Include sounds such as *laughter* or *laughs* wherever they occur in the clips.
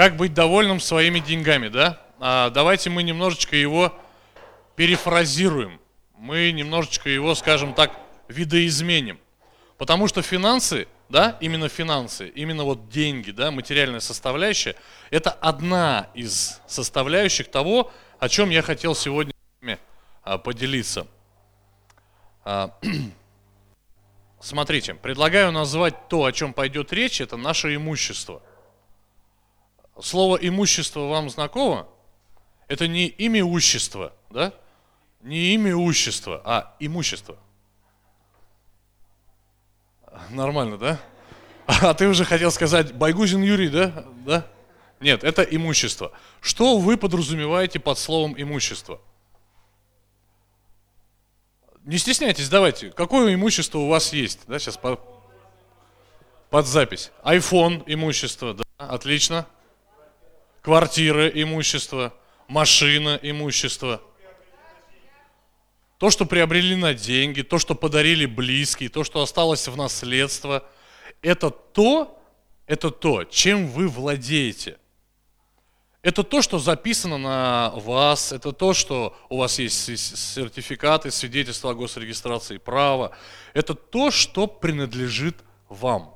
Как быть довольным своими деньгами, да? А, давайте мы немножечко его перефразируем. Мы немножечко его, скажем так, видоизменим. Потому что финансы, да, именно финансы, именно вот деньги, да, материальная составляющая, это одна из составляющих того, о чем я хотел сегодня с вами а, поделиться. А, *clears throat* смотрите, предлагаю назвать то, о чем пойдет речь, это наше имущество. Слово имущество вам знакомо? Это не имеущество, да? Не имеущество, а имущество. Нормально, да? *laughs* А ты уже хотел сказать Байгузин Юрий, да? Да? Нет, это имущество. Что вы подразумеваете под словом имущество? Не стесняйтесь, давайте. Какое имущество у вас есть? Да, сейчас по, под запись. iPhone имущество, да, отлично. Квартира имущество, машина имущество. То, что приобрели на деньги, то, что подарили близкие, то, что осталось в наследство, это то, это то, чем вы владеете. Это то, что записано на вас, это то, что у вас есть сертификаты, свидетельства о госрегистрации права. Это то, что принадлежит вам.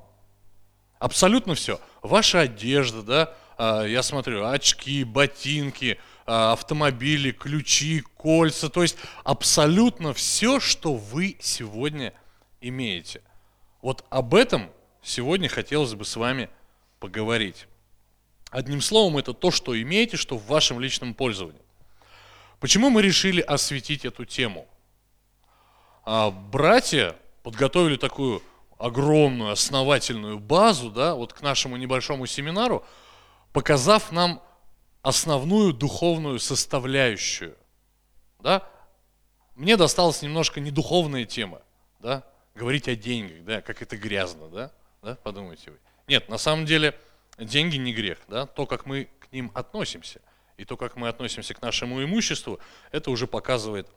Абсолютно все. Ваша одежда, да, я смотрю, очки, ботинки, а, автомобили, ключи, кольца, то есть абсолютно все, что вы сегодня имеете. Вот об этом сегодня хотелось бы с вами поговорить. Одним словом, это то, что имеете, что в вашем личном пользовании. Почему мы решили осветить эту тему? А, братья подготовили такую огромную основательную базу, да, вот к нашему небольшому семинару, показав нам основную духовную составляющую. Да? Мне досталась немножко недуховная тема, да? говорить о деньгах, да, как это грязно, да? Да? подумайте вы. Нет, на самом деле деньги не грех, да, то, как мы к ним относимся, и то, как мы относимся к нашему имуществу, это уже показывает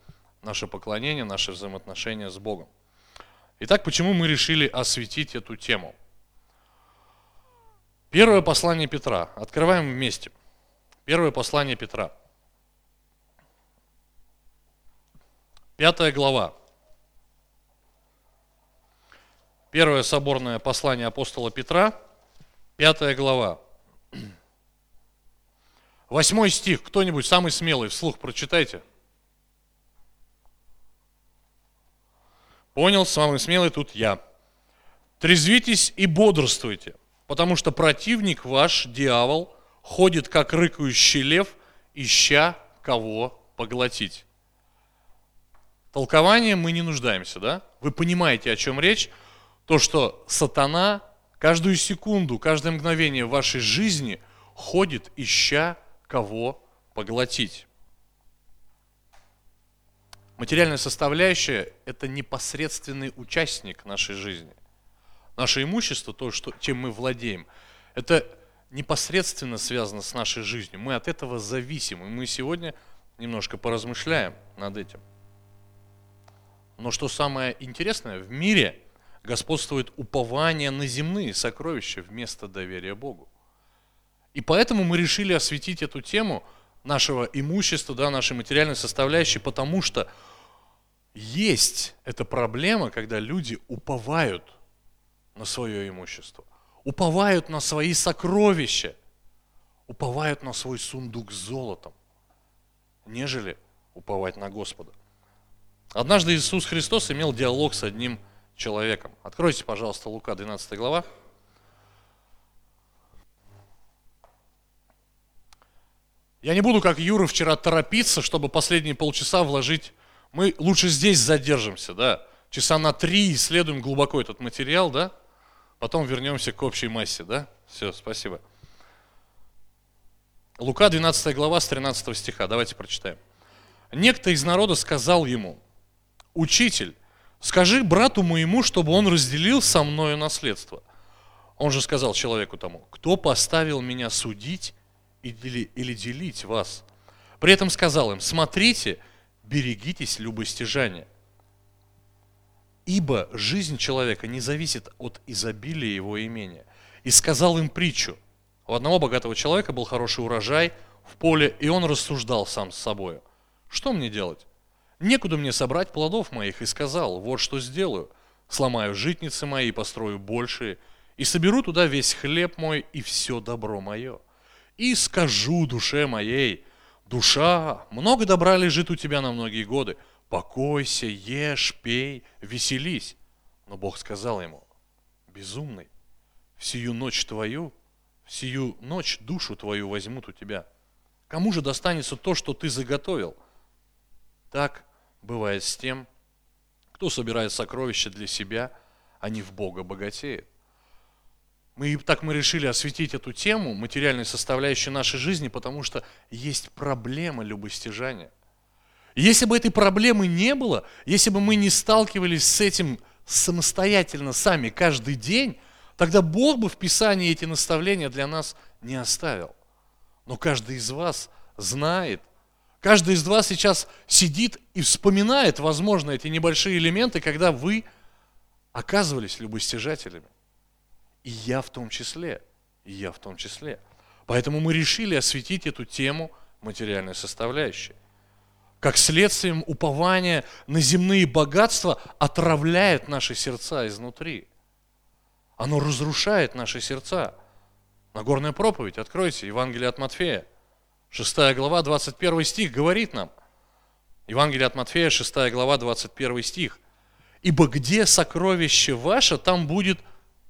наше поклонение, наши взаимоотношения с Богом. Итак, почему мы решили осветить эту тему? Первое послание Петра. Открываем вместе. Первое послание Петра. Пятая глава. Первое соборное послание апостола Петра, Пятая глава. Восьмой стих. Кто-нибудь самый смелый вслух прочитайте. Понял, самый смелый тут я. Трезвитесь и бодрствуйте, потому что противник ваш, дьявол, ходит как рыкающий лев, ища кого поглотить. Толкование мы не нуждаемся, да? Вы понимаете, о чем речь? То, что сатана каждую секунду, каждое мгновение в вашей жизни ходит, ища кого поглотить. Материальная составляющая – это непосредственный участник нашей жизни. Наше имущество, то, что, чем мы владеем, это непосредственно связано с нашей жизнью. Мы от этого зависим, и мы сегодня немножко поразмышляем над этим. Но что самое интересное, в мире – господствует упование на земные сокровища вместо доверия Богу. И поэтому мы решили осветить эту тему нашего имущества, да, нашей материальной составляющей, потому что есть эта проблема, когда люди уповают на свое имущество, уповают на свои сокровища, уповают на свой сундук с золотом, нежели уповать на Господа. Однажды Иисус Христос имел диалог с одним человеком. Откройте, пожалуйста, Лука 12 глава. Я не буду, как Юра вчера, торопиться, чтобы последние полчаса вложить. Мы лучше здесь задержимся, да. Часа на три исследуем глубоко этот материал, да. Потом вернемся к общей массе, да. Все, спасибо. Лука 12 глава с 13 стиха. Давайте прочитаем. Некто из народа сказал ему, «Учитель, Скажи брату моему, чтобы он разделил со мною наследство. Он же сказал человеку тому, кто поставил меня судить или, или делить вас? При этом сказал им, смотрите, берегитесь любостяжания. Ибо жизнь человека не зависит от изобилия его имения. И сказал им притчу. У одного богатого человека был хороший урожай в поле, и он рассуждал сам с собой. Что мне делать? Некуда мне собрать плодов моих, и сказал, вот что сделаю. Сломаю житницы мои, построю большие, и соберу туда весь хлеб мой и все добро мое. И скажу душе моей, душа, много добра лежит у тебя на многие годы, покойся, ешь, пей, веселись. Но Бог сказал ему, безумный, в сию ночь твою, в сию ночь душу твою возьмут у тебя. Кому же достанется то, что ты заготовил? Так бывает с тем, кто собирает сокровища для себя, а не в Бога богатеет. Мы, так мы решили осветить эту тему, материальной составляющей нашей жизни, потому что есть проблема любостяжания. Если бы этой проблемы не было, если бы мы не сталкивались с этим самостоятельно сами каждый день, тогда Бог бы в Писании эти наставления для нас не оставил. Но каждый из вас знает, каждый из вас сейчас сидит и вспоминает, возможно, эти небольшие элементы, когда вы оказывались любостяжателями. И я в том числе. И я в том числе. Поэтому мы решили осветить эту тему материальной составляющей как следствием упования на земные богатства отравляет наши сердца изнутри. Оно разрушает наши сердца. Нагорная проповедь, откройте, Евангелие от Матфея, 6 глава, 21 стих говорит нам. Евангелие от Матфея, 6 глава, 21 стих. «Ибо где сокровище ваше, там будет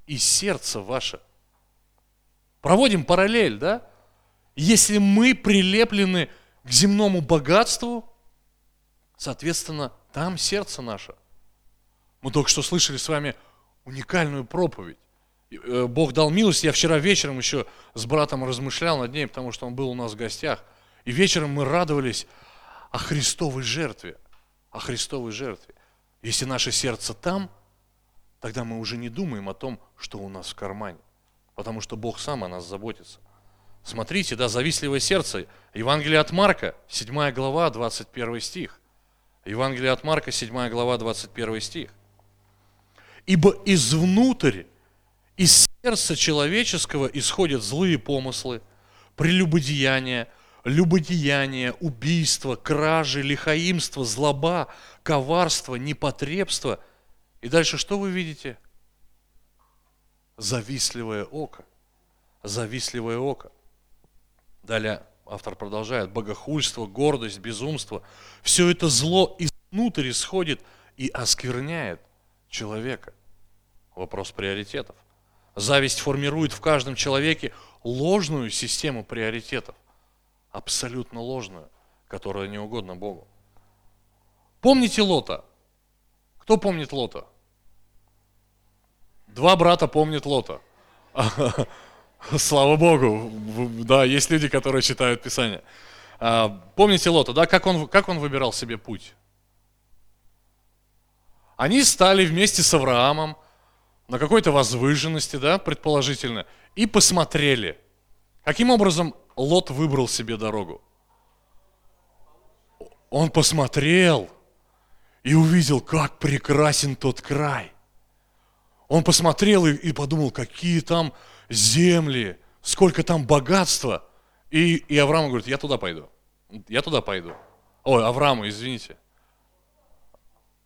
и сердце ваше». Проводим параллель, да? Если мы прилеплены к земному богатству, Соответственно, там сердце наше. Мы только что слышали с вами уникальную проповедь. Э, Бог дал милость. Я вчера вечером еще с братом размышлял над ней, потому что он был у нас в гостях. И вечером мы радовались о Христовой жертве. О Христовой жертве. Если наше сердце там, тогда мы уже не думаем о том, что у нас в кармане. Потому что Бог сам о нас заботится. Смотрите, да, завистливое сердце. Евангелие от Марка, 7 глава, 21 стих. Евангелие от Марка, 7 глава, 21 стих. «Ибо извнутрь, из сердца человеческого исходят злые помыслы, прелюбодеяния, любодеяние, убийство, кражи, лихаимство, злоба, коварство, непотребство. И дальше что вы видите? Завистливое око. Завистливое око. Далее автор продолжает, богохульство, гордость, безумство, все это зло изнутрь исходит и оскверняет человека. Вопрос приоритетов. Зависть формирует в каждом человеке ложную систему приоритетов, абсолютно ложную, которая не угодна Богу. Помните Лота? Кто помнит Лота? Два брата помнят Лота. *laughs* *laughs* Слава Богу, да, есть люди, которые читают Писание. А, помните Лота, да, как он, как он выбирал себе путь? Они стали вместе с Авраамом на какой-то возвышенности, да, предположительно, и посмотрели, каким образом Лот выбрал себе дорогу. Он посмотрел и увидел, как прекрасен тот край. Он посмотрел и, и подумал, какие там земли, сколько там богатства. И, и Авраам говорит, я туда пойду. Я туда пойду. Ой, Аврааму, извините.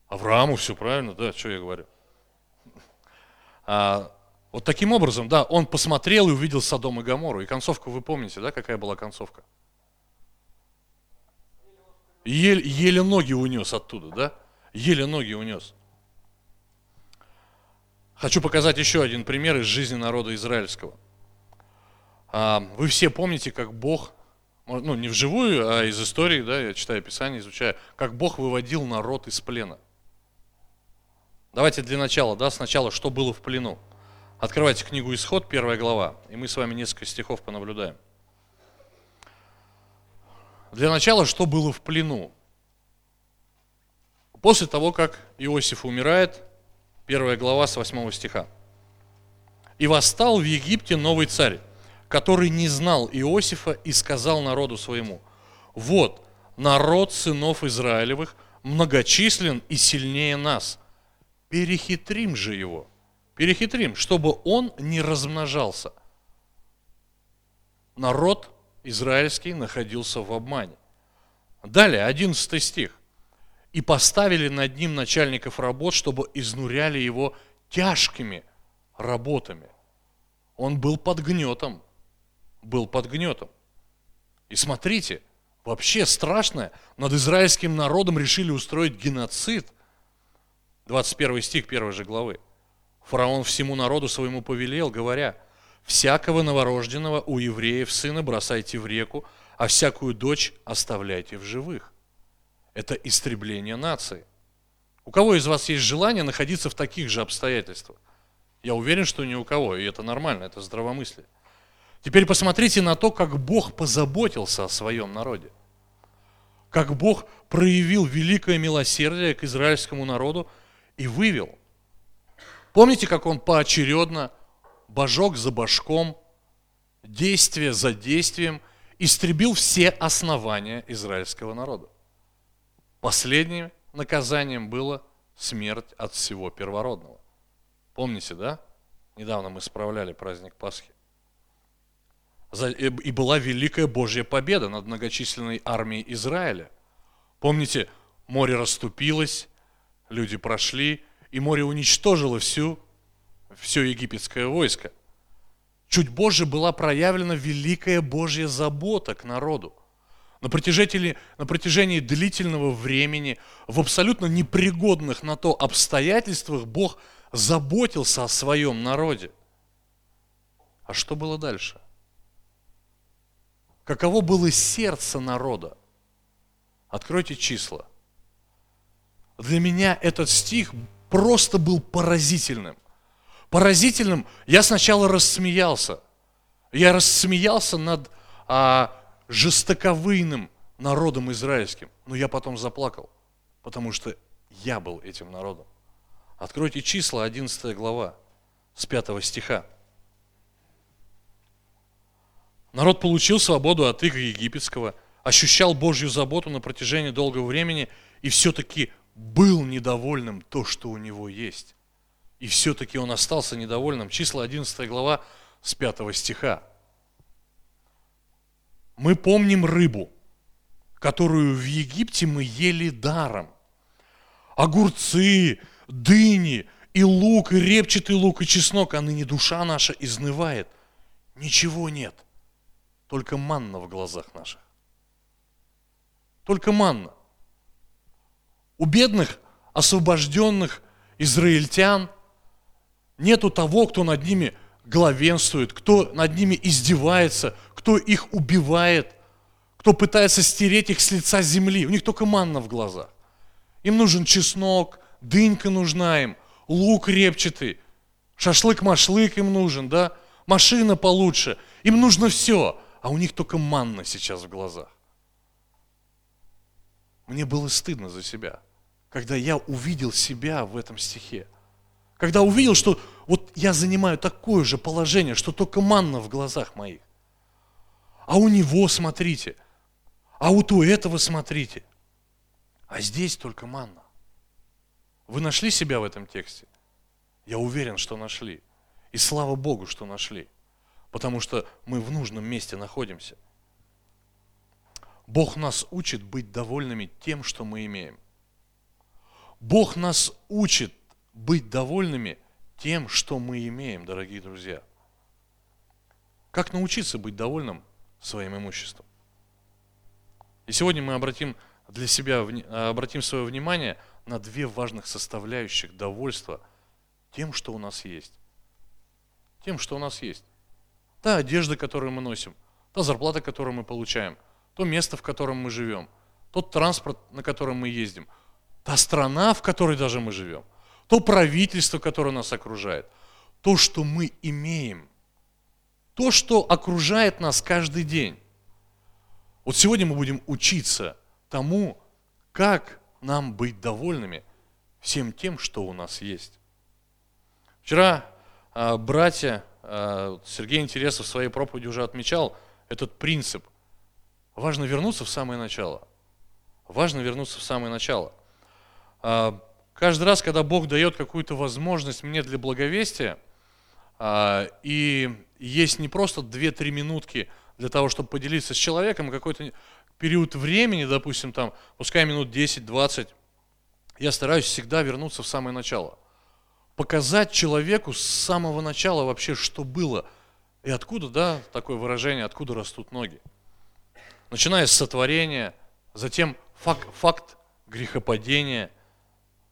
Аврааму все правильно, да, что я говорю. А, вот таким образом, да, он посмотрел и увидел Содом и Гамору. И концовку вы помните, да, какая была концовка? Еле, еле ноги унес оттуда, да? Еле ноги унес. Хочу показать еще один пример из жизни народа израильского. А, вы все помните, как Бог, ну не вживую, а из истории, да, я читаю Писание, изучаю, как Бог выводил народ из плена. Давайте для начала, да, сначала, что было в плену. Открывайте книгу Исход, первая глава, и мы с вами несколько стихов понаблюдаем. Для начала, что было в плену? После того, как Иосиф умирает, Первая глава с 8 стиха. «И восстал в Египте новый царь, который не знал Иосифа и сказал народу своему, вот, народ сынов Израилевых многочислен и сильнее нас. Перехитрим же его, перехитрим, чтобы он не размножался. народ израильский находился в обмане. Далее, 11 стих. «И поставили над ним начальников работ, чтобы изнуряли его тяжкими работами». Он был под гнетом, был под гнетом. И смотрите, вообще страшное, над израильским народом решили устроить геноцид. 21 стих 1 же главы. Фараон всему народу своему повелел, говоря, «Всякого новорожденного у евреев сына бросайте в реку, а всякую дочь оставляйте в живых». Это истребление нации. У кого из вас есть желание находиться в таких же обстоятельствах? Я уверен, что ни у кого, и это нормально, это здравомыслие. Теперь посмотрите на то, как Бог позаботился о своем народе. Как Бог проявил великое милосердие к израильскому народу и вывел – Помните, как он поочередно, божок за божком, действие за действием, истребил все основания израильского народа. Последним наказанием было смерть от всего первородного. Помните, да? Недавно мы справляли праздник Пасхи. И была великая Божья победа над многочисленной армией Израиля. Помните, море расступилось, люди прошли, и море уничтожило всю, все египетское войско. Чуть позже была проявлена великая Божья забота к народу. На протяжении, на протяжении длительного времени, в абсолютно непригодных на то обстоятельствах, Бог заботился о своем народе. А что было дальше? Каково было сердце народа? Откройте числа. Для меня этот стих просто был поразительным. Поразительным. Я сначала рассмеялся. Я рассмеялся над а, жестоковыйным народом израильским. Но я потом заплакал, потому что я был этим народом. Откройте числа, 11 глава, с 5 стиха. Народ получил свободу от иго египетского, ощущал Божью заботу на протяжении долгого времени и все-таки был недовольным то, что у него есть. И все-таки он остался недовольным. Числа 11 глава с 5 стиха. Мы помним рыбу, которую в Египте мы ели даром. Огурцы, дыни, и лук, и репчатый лук, и чеснок, а ныне душа наша изнывает. Ничего нет, только манна в глазах наших. Только манна. У бедных, освобожденных израильтян нету того, кто над ними главенствует, кто над ними издевается, кто их убивает, кто пытается стереть их с лица земли. У них только манна в глазах. Им нужен чеснок, дынька нужна им, лук репчатый, шашлык-машлык им нужен, да, машина получше. Им нужно все, а у них только манна сейчас в глазах. Мне было стыдно за себя, когда я увидел себя в этом стихе. Когда увидел, что я занимаю такое же положение, что только манна в глазах моих. А у него смотрите, а вот у этого смотрите. А здесь только манна. Вы нашли себя в этом тексте? Я уверен, что нашли. И слава Богу, что нашли. Потому что мы в нужном месте находимся. Бог нас учит быть довольными тем, что мы имеем. Бог нас учит быть довольными тем, что мы имеем, дорогие друзья. Как научиться быть довольным своим имуществом? И сегодня мы обратим для себя, обратим свое внимание на две важных составляющих довольства тем, что у нас есть. Тем, что у нас есть. Та одежда, которую мы носим, та зарплата, которую мы получаем – то место, в котором мы живем, тот транспорт, на котором мы ездим, та страна, в которой даже мы живем, то правительство, которое нас окружает, то, что мы имеем, то, что окружает нас каждый день. Вот сегодня мы будем учиться тому, как нам быть довольными всем тем, что у нас есть. Вчера э, братья, э, Сергей Интересов в своей проповеди уже отмечал этот принцип. Важно вернуться в самое начало. Важно вернуться в самое начало. А, каждый раз, когда Бог дает какую-то возможность мне для благовестия, а, и есть не просто 2-3 минутки для того, чтобы поделиться с человеком какой-то период времени, допустим, там, пускай минут 10-20, я стараюсь всегда вернуться в самое начало. Показать человеку с самого начала вообще, что было. И откуда, да, такое выражение, откуда растут ноги. Начиная с сотворения, затем факт, факт грехопадения,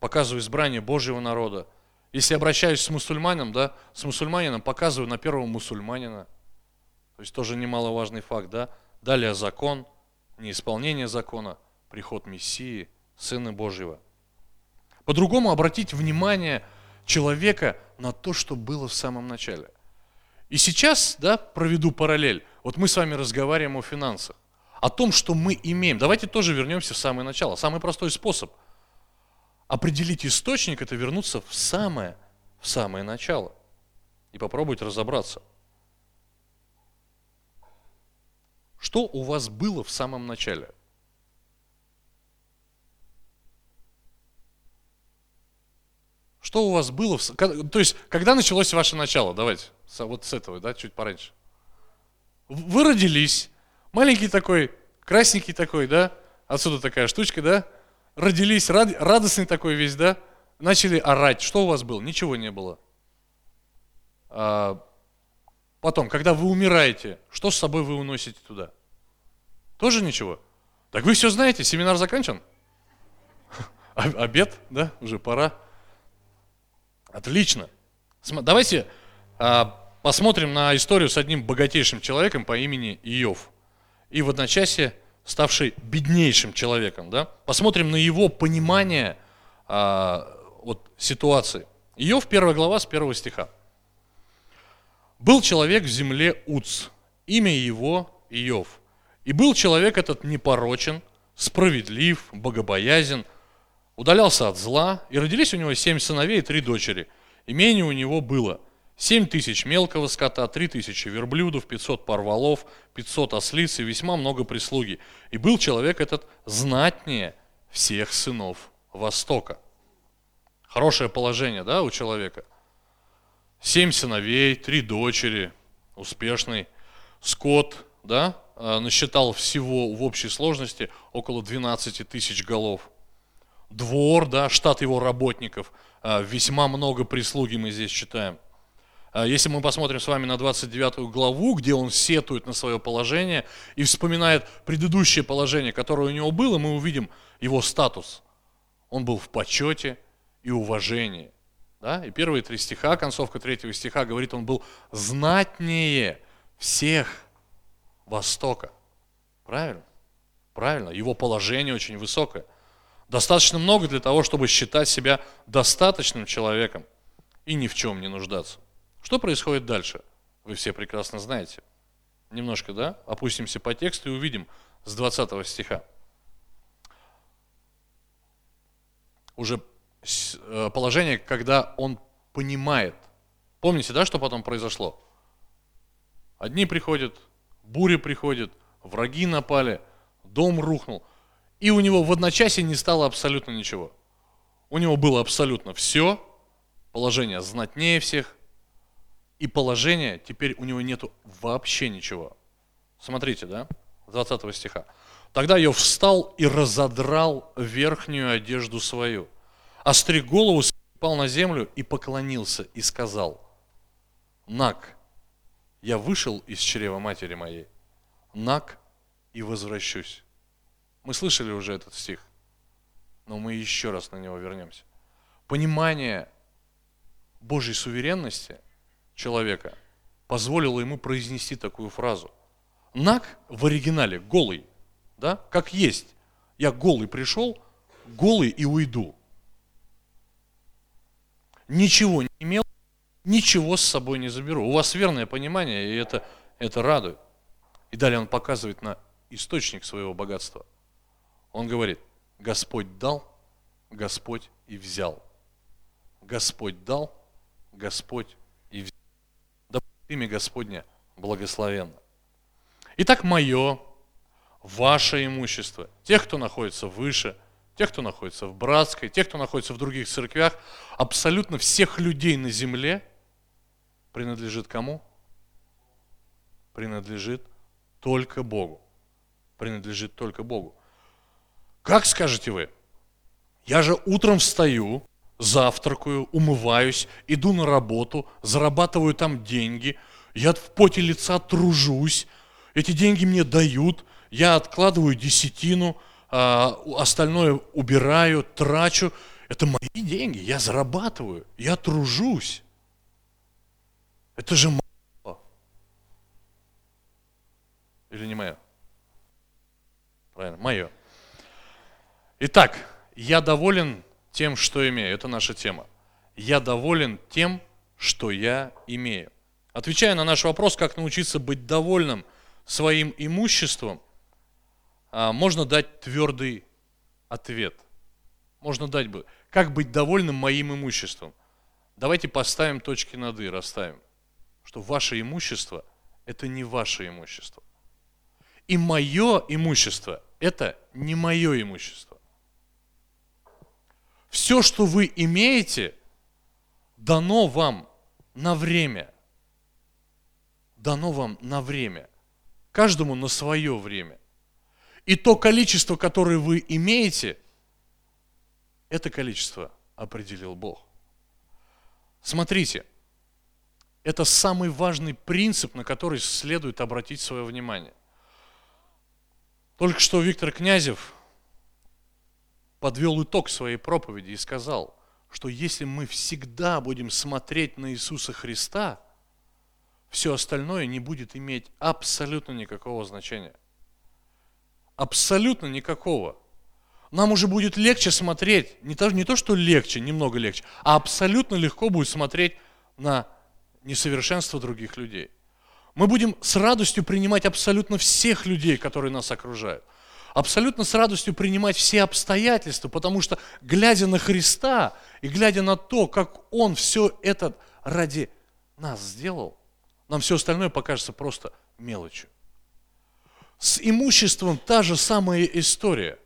показываю избрание Божьего народа. Если обращаюсь с мусульманином, да, с мусульманином показываю на первого мусульманина. То есть тоже немаловажный факт, да. Далее закон, неисполнение закона, приход Мессии, Сына Божьего. По-другому обратить внимание человека на то, что было в самом начале. И сейчас, да, проведу параллель. Вот мы с вами разговариваем о финансах, о том, что мы имеем. Давайте тоже вернемся в самое начало. Самый простой способ определить источник – это вернуться в самое, в самое начало и попробовать разобраться. Что у вас было в самом начале? Что у вас было? В... То есть, когда началось ваше начало? Давайте, вот с этого, да, чуть пораньше. Вы родились, маленький такой, красненький такой, да, отсюда такая штучка, да, родились, рад, радостный такой весь, да, начали орать. Что у вас было? Ничего не было. А, Потом, когда вы умираете, что с собой вы уносите туда? Тоже ничего? Так вы все знаете, семинар заканчен? *laughs* Обед, да, уже пора. Отлично. Давайте а, посмотрим на историю с одним богатейшим человеком по имени Иов. И в одночасье ставший беднейшим человеком. Да? Посмотрим на его понимание а, вот, ситуации. Иов, первая глава с первого стиха. Был человек в земле Уц, имя его Иов. И был человек этот непорочен, справедлив, богобоязен, удалялся от зла, и родились у него семь сыновей и три дочери. Имение у него было семь тысяч мелкого скота, три тысячи верблюдов, пятьсот парволов, пятьсот ослиц и весьма много прислуги. И был человек этот знатнее всех сынов Востока. Хорошее положение, да, у человека – семь сыновей, три дочери, успешный. Скот, да, а, насчитал всего в общей сложности около 12 тысяч голов. Двор, да, штат его работников, а, весьма много прислуги мы здесь читаем. А, если мы посмотрим с вами на 29 главу, где он сетует на свое положение и вспоминает предыдущее положение, которое у него было, мы увидим его статус. Он был в почете и уважении. Да? И первые три стиха, концовка третьего стиха говорит, он был знатнее всех Востока. Правильно? Правильно. Его положение очень высокое. Достаточно много для того, чтобы считать себя достаточным человеком и ни в чем не нуждаться. Что происходит дальше? Вы все прекрасно знаете. Немножко, да? Опустимся по тексту и увидим с 20 стиха. Уже Э, положение, когда он понимает. Помните, да, что потом произошло? Одни приходят, бури приходят, враги напали, дом рухнул. И у него в одночасье не стало абсолютно ничего. У него было абсолютно все, положение знатнее всех, и положение, теперь у него нету вообще ничего. Смотрите, да, 20 стиха. Тогда я встал и разодрал верхнюю одежду свою – остриг голову, упал на землю и поклонился, и сказал, «Нак, я вышел из чрева матери моей, нак и возвращусь». Мы слышали уже этот стих, но мы еще раз на него вернемся. Понимание Божьей суверенности человека позволило ему произнести такую фразу. Нак в оригинале голый, да, как есть. Я голый пришел, голый и уйду ничего не имел, ничего с собой не заберу. У вас верное понимание, и это, это радует. И далее он показывает на источник своего богатства. Он говорит, Господь дал, Господь и взял. Господь дал, Господь имя Господня благословенно. Итак, мое, ваше имущество, тех, кто находится выше – тех, кто находится в братской, тех, кто находится в других церквях, абсолютно всех людей на земле принадлежит кому? Принадлежит только Богу. Принадлежит только Богу. Как скажете вы? Я же утром встаю, завтракаю, умываюсь, иду на работу, зарабатываю там деньги, я в поте лица тружусь, эти деньги мне дают, я откладываю десятину, а остальное убираю, трачу. Это мои деньги, я зарабатываю, я тружусь. Это же мое. Или не мое? Правильно, мое. Итак, я доволен тем, что имею. Это наша тема. Я доволен тем, что я имею. Отвечая на наш вопрос, как научиться быть довольным своим имуществом, а, можно дать твердый ответ. Можно дать бы, как быть довольным моим имуществом. Давайте поставим точки над «и», расставим, что ваше имущество – это не ваше имущество. И мое имущество – это не мое имущество. Все, что вы имеете, дано вам на время. Дано вам на время. Каждому на свое время. И то количество, которое вы имеете, это количество определил Бог. Смотрите, это самый важный принцип, на который следует обратить свое внимание. Только что Виктор Князев подвел итог своей проповеди и сказал, что если мы всегда будем смотреть на Иисуса Христа, все остальное не будет иметь абсолютно никакого значения. Абсолютно никакого. Нам уже будет легче смотреть, не то, не то что легче, немного легче, а абсолютно легко будет смотреть на несовершенство других людей. Мы будем с радостью принимать абсолютно всех людей, которые нас окружают абсолютно с радостью принимать все обстоятельства, потому что, глядя на Христа и глядя на то, как Он все это ради нас сделал, нам все остальное покажется просто мелочью. С имуществом та же самая история.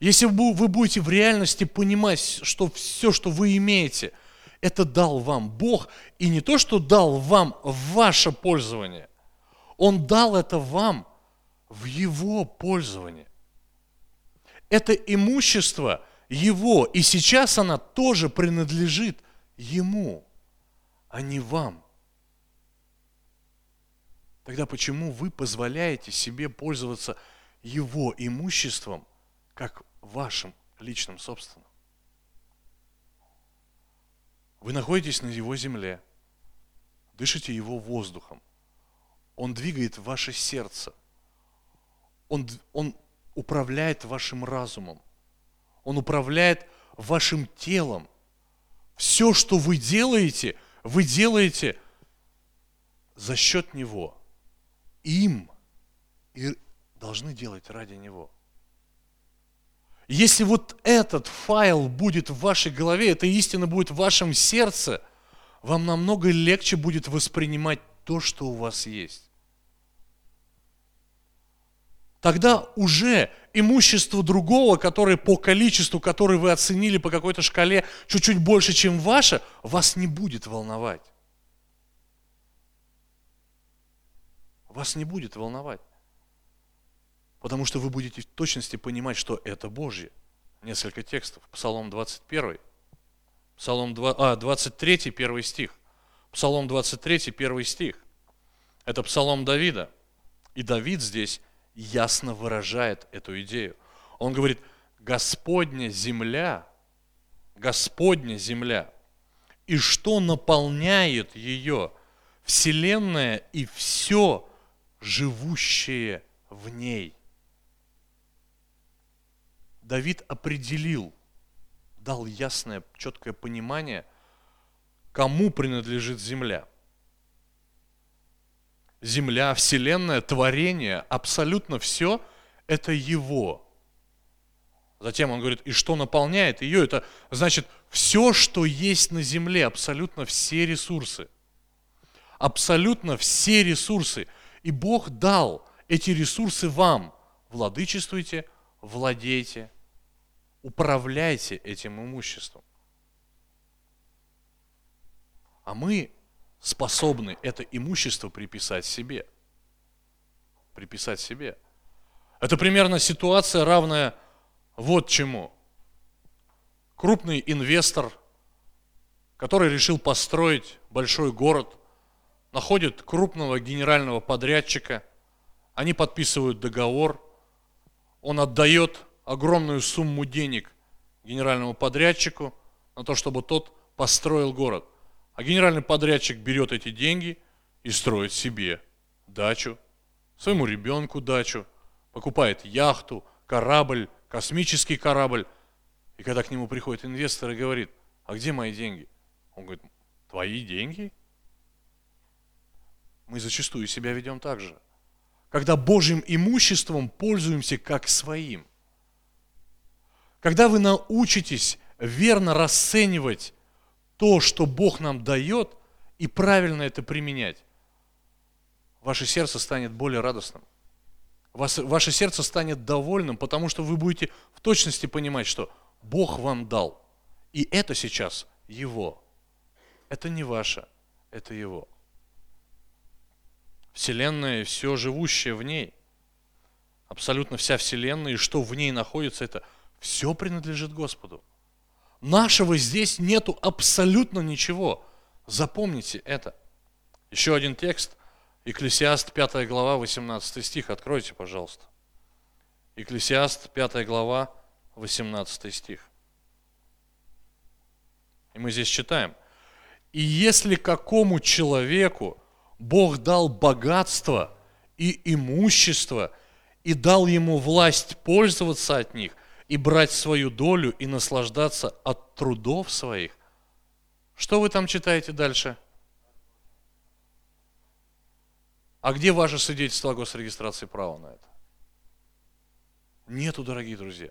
Если вы будете в реальности понимать, что все, что вы имеете, это дал вам Бог, и не то, что дал вам ваше пользование, Он дал это вам в Его пользование это имущество его, и сейчас она тоже принадлежит ему, а не вам. Тогда почему вы позволяете себе пользоваться его имуществом, как вашим личным собственным? Вы находитесь на его земле, дышите его воздухом. Он двигает ваше сердце. Он, он управляет вашим разумом. Он управляет вашим телом. Все, что вы делаете, вы делаете за счет Него. Им. И должны делать ради Него. Если вот этот файл будет в вашей голове, эта истина будет в вашем сердце, вам намного легче будет воспринимать то, что у вас есть тогда уже имущество другого, которое по количеству, которое вы оценили по какой-то шкале чуть-чуть больше, чем ваше, вас не будет волновать. Вас не будет волновать. Потому что вы будете в точности понимать, что это Божье. Несколько текстов. Псалом 21. Псалом 2, а, 23, первый стих. Псалом 23, первый стих. Это псалом Давида. И Давид здесь ясно выражает эту идею. Он говорит, Господня земля, Господня земля, и что наполняет ее, Вселенная и все живущее в ней. Давид определил, дал ясное, четкое понимание, кому принадлежит земля – земля, вселенная, творение, абсолютно все – это Его. Затем он говорит, и что наполняет ее, это значит все, что есть на земле, абсолютно все ресурсы. Абсолютно все ресурсы. И Бог дал эти ресурсы вам. Владычествуйте, владейте, управляйте этим имуществом. А мы способны это имущество приписать себе. приписать себе. Это примерно ситуация, равная вот чему. Крупный инвестор, который решил построить большой город, находит крупного генерального подрядчика, они подписывают договор, он отдает огромную сумму денег генеральному подрядчику на то, чтобы тот построил город. А генеральный подрядчик берет эти деньги и строит себе дачу, своему ребенку дачу, покупает яхту, корабль, космический корабль. И когда к нему приходит инвестор и говорит, а где мои деньги? Он говорит, твои деньги? Мы зачастую себя ведем так же. Когда Божьим имуществом пользуемся как своим. Когда вы научитесь верно расценивать то, что Бог нам дает, и правильно это применять, ваше сердце станет более радостным. Ваше сердце станет довольным, потому что вы будете в точности понимать, что Бог вам дал. И это сейчас Его. Это не ваше, это Его. Вселенная и все живущее в ней, абсолютно вся Вселенная и что в ней находится, это – все принадлежит Господу. Нашего здесь нету абсолютно ничего. Запомните это. Еще один текст. Екклесиаст 5 глава, 18 стих. Откройте, пожалуйста. Екклесиаст 5 глава, 18 стих. И мы здесь читаем. И если какому человеку Бог дал богатство и имущество, и дал ему власть пользоваться от них, и брать свою долю и наслаждаться от трудов своих. Что вы там читаете дальше? А где ваше свидетельство о госрегистрации права на это? Нету, дорогие друзья.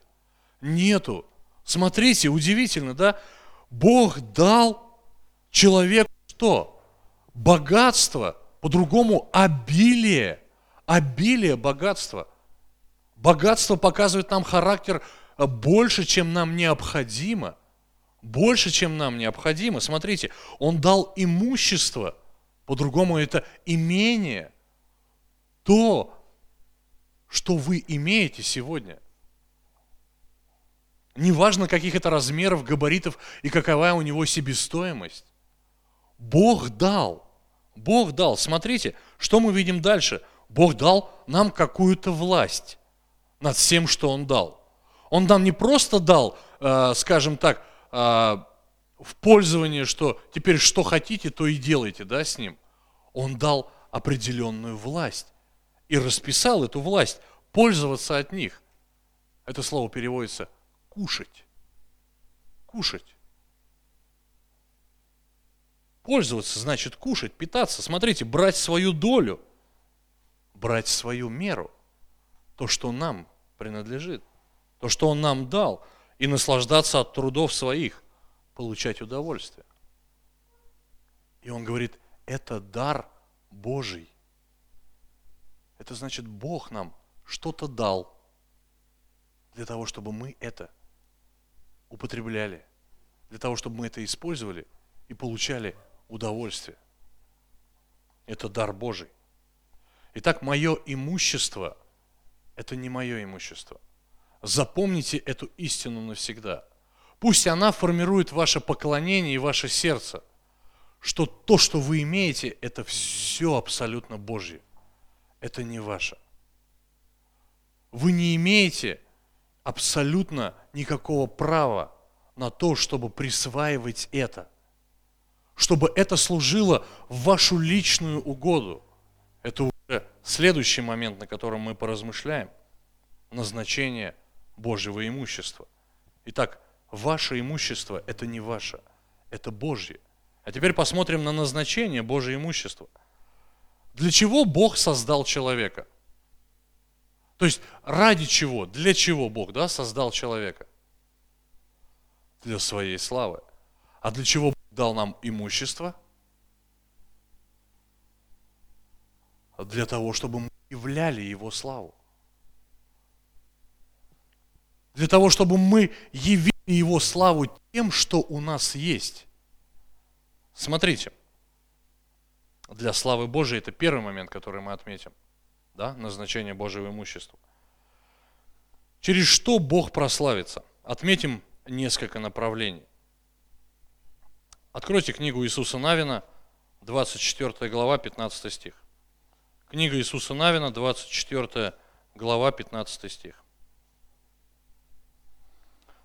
Нету. Смотрите, удивительно, да? Бог дал человеку что? Богатство, по-другому обилие. Обилие богатства. Богатство показывает нам характер больше, чем нам необходимо. Больше, чем нам необходимо. Смотрите, он дал имущество, по-другому это имение, то, что вы имеете сегодня. Неважно, каких это размеров, габаритов и какова у него себестоимость. Бог дал. Бог дал. Смотрите, что мы видим дальше. Бог дал нам какую-то власть над всем, что Он дал. Он нам не просто дал, э, скажем так, э, в пользование, что теперь что хотите, то и делайте да, с ним. Он дал определенную власть и расписал эту власть, пользоваться от них. Это слово переводится кушать. Кушать. Пользоваться значит кушать, питаться. Смотрите, брать свою долю, брать свою меру, то, что нам принадлежит то, что Он нам дал, и наслаждаться от трудов своих, получать удовольствие. И Он говорит, это дар Божий. Это значит, Бог нам что-то дал для того, чтобы мы это употребляли, для того, чтобы мы это использовали и получали удовольствие. Это дар Божий. Итак, мое имущество – это не мое имущество – Запомните эту истину навсегда. Пусть она формирует ваше поклонение и ваше сердце, что то, что вы имеете, это все абсолютно Божье. Это не ваше. Вы не имеете абсолютно никакого права на то, чтобы присваивать это, чтобы это служило в вашу личную угоду. Это уже следующий момент, на котором мы поразмышляем. Назначение Божьего имущества. Итак, ваше имущество – это не ваше, это Божье. А теперь посмотрим на назначение Божьего имущества. Для чего Бог создал человека? То есть ради чего, для чего Бог да, создал человека? Для своей славы. А для чего Бог дал нам имущество? Для того, чтобы мы являли Его славу для того, чтобы мы явили Его славу тем, что у нас есть. Смотрите, для славы Божией это первый момент, который мы отметим. да, назначение Божьего имущества. Через что Бог прославится? Отметим несколько направлений. Откройте книгу Иисуса Навина, 24 глава, 15 стих. Книга Иисуса Навина, 24 глава, 15 стих.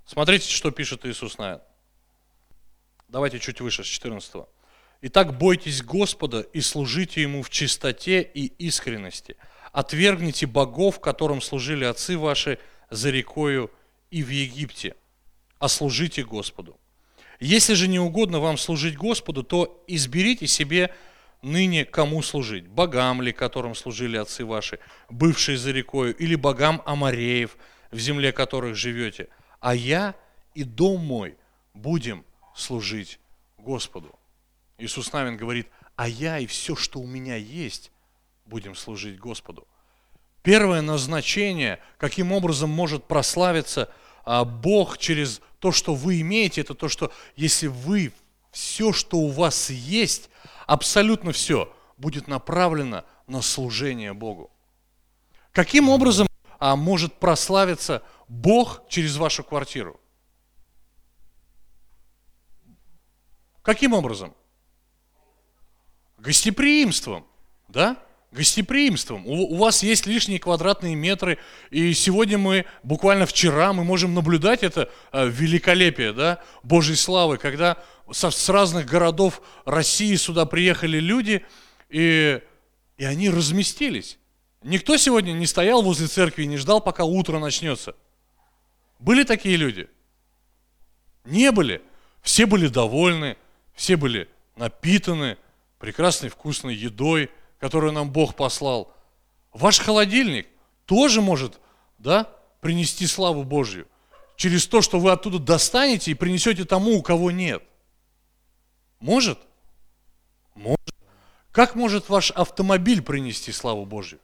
Смотрите, что пишет Иисус Навин. Давайте чуть выше, с 14. Итак, бойтесь Господа и служите Ему в чистоте и искренности. Отвергните богов, которым служили отцы ваши за рекою и в Египте, а служите Господу. Если же не угодно вам служить Господу, то изберите себе ныне кому служить. Богам ли, которым служили отцы ваши, бывшие за рекою, или богам Амареев, в земле которых живете. А я и дом мой будем служить Господу. Иисус Навин говорит, а я и все, что у меня есть, будем служить Господу. Первое назначение, каким образом может прославиться а, Бог через то, что вы имеете, это то, что если вы все, что у вас есть, абсолютно все, будет направлено на служение Богу. Каким образом а, может прославиться Бог через вашу квартиру? Каким образом? Гостеприимством, да? Гостеприимством. У, у вас есть лишние квадратные метры, и сегодня мы, буквально вчера, мы можем наблюдать это э, великолепие, да, Божьей славы, когда со, с разных городов России сюда приехали люди, и, и они разместились. Никто сегодня не стоял возле церкви и не ждал, пока утро начнется. Были такие люди? Не были. Все были довольны, все были напитаны прекрасной вкусной едой, которую нам Бог послал. Ваш холодильник тоже может да, принести славу Божью через то, что вы оттуда достанете и принесете тому, у кого нет. Может? Может. Как может ваш автомобиль принести славу Божью?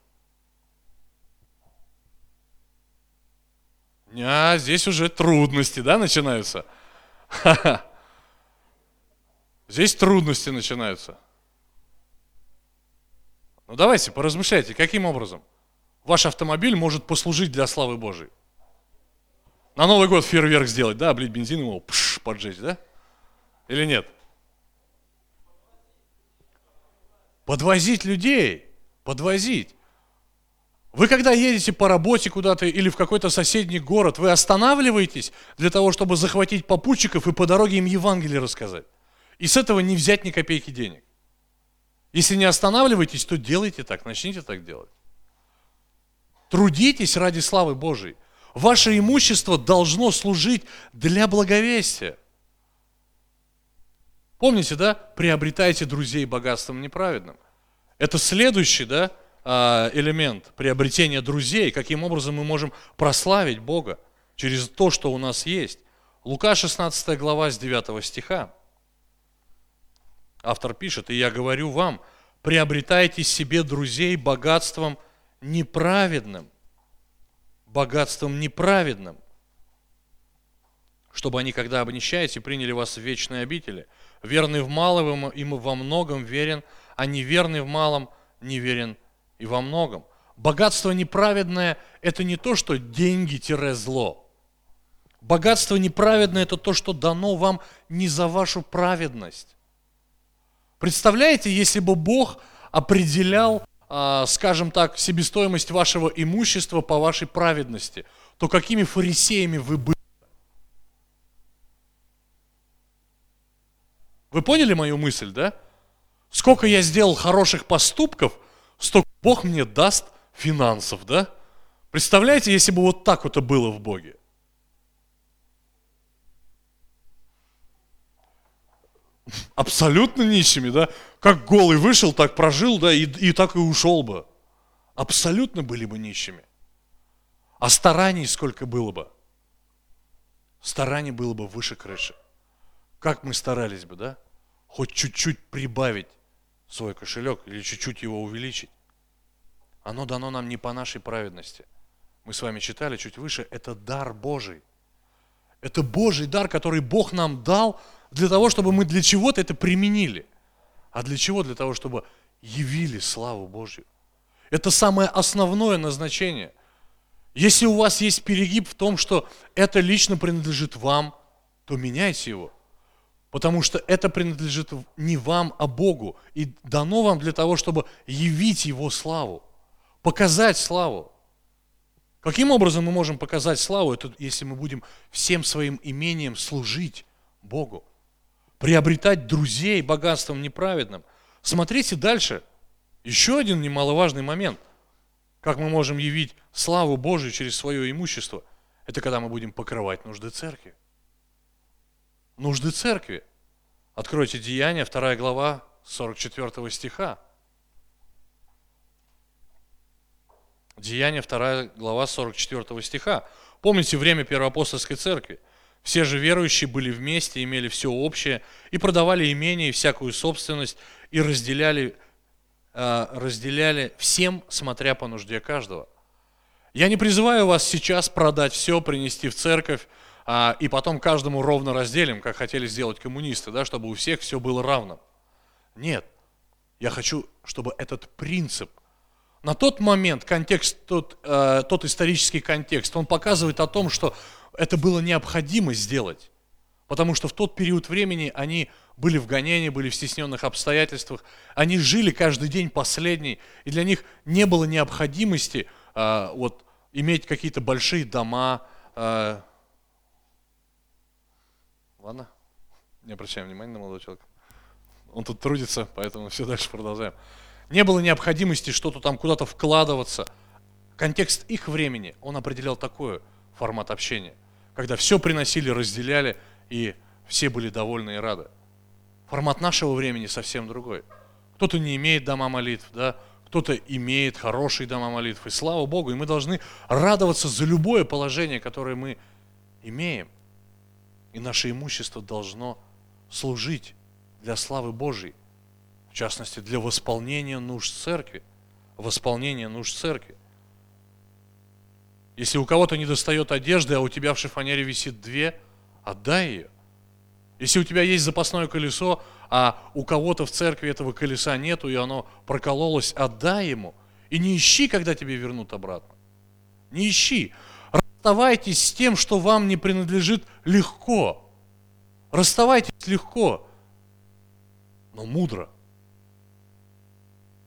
А, здесь уже трудности, да, начинаются? Здесь трудности начинаются. Ну давайте, поразмышляйте, каким образом ваш автомобиль может послужить для славы Божией. На Новый год фейерверк сделать, да, облить бензин его, пш, поджечь, да? Или нет? Подвозить людей, подвозить. Вы когда едете по работе куда-то или в какой-то соседний город, вы останавливаетесь для того, чтобы захватить попутчиков и по дороге им Евангелие рассказать. И с этого не взять ни копейки денег. Если не останавливаетесь, то делайте так, начните так делать. Трудитесь ради славы Божией. Ваше имущество должно служить для благовестия. Помните, да? Приобретайте друзей богатством неправедным. Это следующий, да, элемент приобретения друзей. Каким образом мы можем прославить Бога через то, что у нас есть. Лука 16 глава с 9 стиха. Автор пишет, и я говорю вам, приобретайте себе друзей богатством неправедным. Богатством неправедным. Чтобы они, когда обнищаете, приняли вас в вечные обители. Верный в малом и во многом верен, а неверный в малом не верен и во многом. Богатство неправедное – это не то, что деньги-зло. Богатство неправедное – это то, что дано вам не за вашу праведность. Представляете, если бы Бог определял, а, скажем так, себестоимость вашего имущества по вашей праведности, то какими фарисеями вы были? Вы поняли мою мысль, да? Сколько я сделал хороших поступков, столько Бог мне даст финансов, да? Представляете, если бы вот так вот это было в Боге? абсолютно нищими, да, как голый вышел, так прожил, да, и, и так и ушел бы. Абсолютно были бы нищими. А стараний сколько было бы? Стараний было бы выше крыши. Как мы старались бы, да? Хоть чуть-чуть прибавить свой кошелек или чуть-чуть его увеличить. Оно дано нам не по нашей праведности. Мы с вами читали чуть выше, это дар Божий. Это Божий дар, который Бог нам дал для того, чтобы мы для чего-то это применили. А для чего? Для того, чтобы явили славу Божью. Это самое основное назначение. Если у вас есть перегиб в том, что это лично принадлежит вам, то меняйте его. Потому что это принадлежит не вам, а Богу. И дано вам для того, чтобы явить Его славу, показать славу. Каким образом мы можем показать славу? Это если мы будем всем своим имением служить Богу, приобретать друзей богатством неправедным. Смотрите дальше. Еще один немаловажный момент. Как мы можем явить славу Божию через свое имущество? Это когда мы будем покрывать нужды церкви нужды церкви. Откройте Деяния, 2 глава, 44 стиха. Деяния, 2 глава, 44 стиха. Помните время Первоапостольской церкви? Все же верующие были вместе, имели все общее, и продавали имение и всякую собственность, и разделяли, э, разделяли всем, смотря по нужде каждого. Я не призываю вас сейчас продать все, принести в церковь, а, и потом каждому ровно разделим, как хотели сделать коммунисты, да, чтобы у всех все было равно. Нет, я хочу, чтобы этот принцип, на тот момент контекст, тот, э, тот исторический контекст, он показывает о том, что это было необходимо сделать. Потому что в тот период времени они были в гонении, были в стесненных обстоятельствах, они жили каждый день последний, и для них не было необходимости э, вот, иметь какие-то большие дома, э, Ладно? Не обращаем внимания на молодого человека. Он тут трудится, поэтому все дальше продолжаем. Не было необходимости что-то там куда-то вкладываться. Контекст их времени, он определял такой формат общения, когда все приносили, разделяли, и все были довольны и рады. Формат нашего времени совсем другой. Кто-то не имеет дома молитв, да, кто-то имеет хорошие дома молитв, и слава Богу, и мы должны радоваться за любое положение, которое мы имеем – и наше имущество должно служить для славы Божьей, в частности, для восполнения нужд церкви, восполнения нужд церкви. Если у кого-то не достает одежды, а у тебя в шифонере висит две, отдай ее. Если у тебя есть запасное колесо, а у кого-то в церкви этого колеса нету, и оно прокололось, отдай ему. И не ищи, когда тебе вернут обратно. Не ищи. Расставайтесь с тем, что вам не принадлежит легко. Расставайтесь легко, но мудро.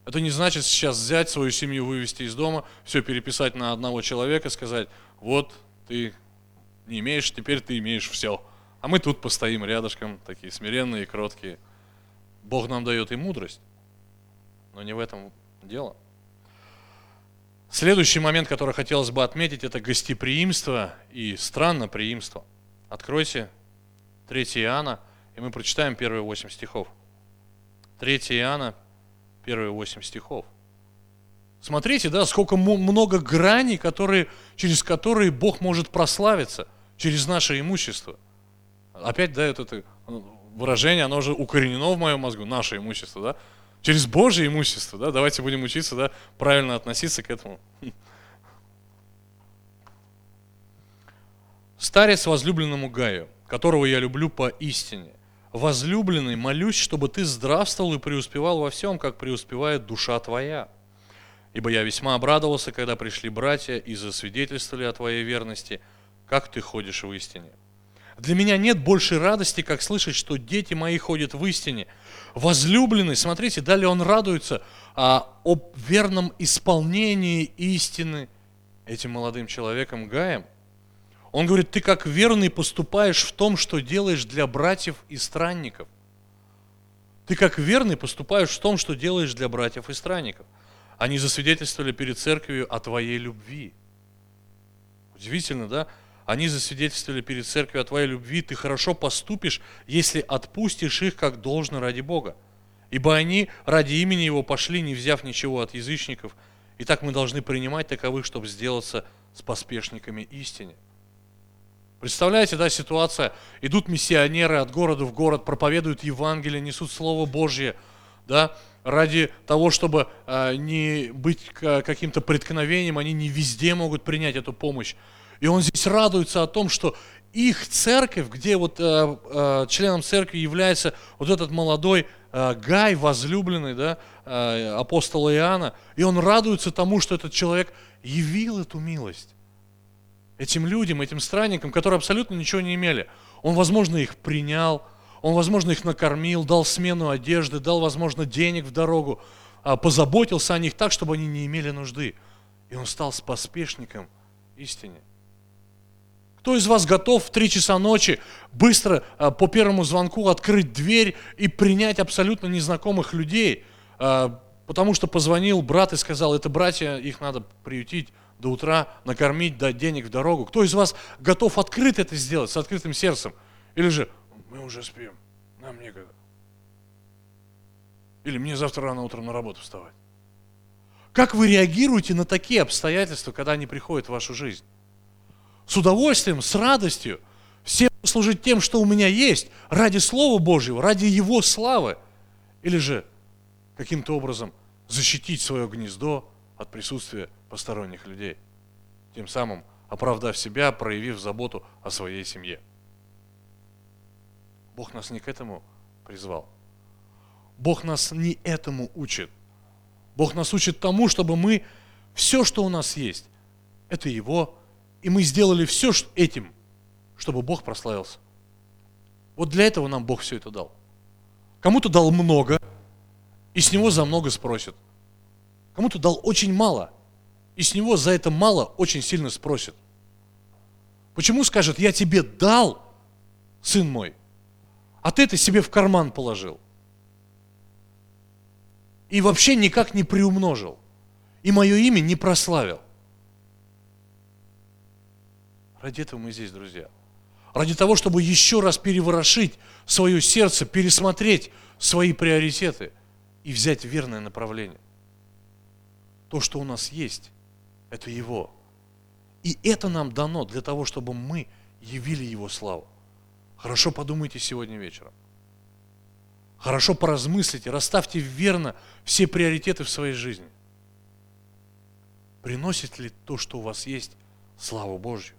Это не значит сейчас взять свою семью, вывести из дома, все переписать на одного человека, сказать, вот ты не имеешь, теперь ты имеешь все. А мы тут постоим рядышком, такие смиренные и кроткие. Бог нам дает и мудрость, но не в этом дело. Следующий момент, который хотелось бы отметить, это гостеприимство и странноприимство. Откройте 3 Иоанна, и мы прочитаем первые 8 стихов. 3 Иоанна, первые 8 стихов. Смотрите, да, сколько много граней, которые, через которые Бог может прославиться, через наше имущество. Опять, да, это выражение, оно уже укоренено в моем мозгу, наше имущество, да через Божье имущество, да, давайте будем учиться, да, правильно относиться к этому. Старец возлюбленному Гаю, которого я люблю по истине. Возлюбленный, молюсь, чтобы ты здравствовал и преуспевал во всем, как преуспевает душа твоя. Ибо я весьма обрадовался, когда пришли братья и засвидетельствовали о твоей верности, как ты ходишь в истине. Для меня нет большей радости, как слышать, что дети мои ходят в истине. Возлюбленный, смотрите, далее он радуется а, об верном исполнении истины этим молодым человеком Гаем. Он говорит, ты как верный поступаешь в том, что делаешь для братьев и странников. Ты как верный поступаешь в том, что делаешь для братьев и странников. Они засвидетельствовали перед церковью о твоей любви. Удивительно, да? Они засвидетельствовали перед церковью о твоей любви, ты хорошо поступишь, если отпустишь их как должно ради Бога. Ибо они ради имени Его пошли, не взяв ничего от язычников. И так мы должны принимать таковых, чтобы сделаться с поспешниками истине. Представляете, да, ситуация, идут миссионеры от города в город, проповедуют Евангелие, несут Слово Божье, да, ради того, чтобы э, не быть каким-то преткновением, они не везде могут принять эту помощь. И он здесь радуется о том, что их церковь, где вот э, э, членом церкви является вот этот молодой э, Гай, возлюбленный да, э, апостола Иоанна, и он радуется тому, что этот человек явил эту милость этим людям, этим странникам, которые абсолютно ничего не имели. Он, возможно, их принял, он, возможно, их накормил, дал смену одежды, дал, возможно, денег в дорогу, а, позаботился о них так, чтобы они не имели нужды. И он стал споспешником истине. Кто из вас готов в три часа ночи быстро а, по первому звонку открыть дверь и принять абсолютно незнакомых людей, а, потому что позвонил брат и сказал, это братья, их надо приютить до утра, накормить, дать денег в дорогу. Кто из вас готов открыто это сделать, с открытым сердцем? Или же, мы уже спим, нам некогда. Или мне завтра рано утром на работу вставать. Как вы реагируете на такие обстоятельства, когда они приходят в вашу жизнь? С удовольствием, с радостью, всем служить тем, что у меня есть, ради Слова Божьего, ради Его славы. Или же каким-то образом защитить свое гнездо от присутствия посторонних людей, тем самым оправдав себя, проявив заботу о своей семье. Бог нас не к этому призвал. Бог нас не этому учит. Бог нас учит тому, чтобы мы все, что у нас есть, это Его, и мы сделали все этим, чтобы Бог прославился. Вот для этого нам Бог все это дал. Кому-то дал много, и с него за много спросят. Кому-то дал очень мало, и с него за это мало очень сильно спросит. Почему скажет, я тебе дал, сын мой, а ты это себе в карман положил? И вообще никак не приумножил. И мое имя не прославил. Ради этого мы здесь, друзья. Ради того, чтобы еще раз переворошить свое сердце, пересмотреть свои приоритеты и взять верное направление. То, что у нас есть, это Его. И это нам дано для того, чтобы мы явили Его славу. Хорошо подумайте сегодня вечером. Хорошо поразмыслите, расставьте верно все приоритеты в своей жизни. Приносит ли то, что у вас есть, славу Божью?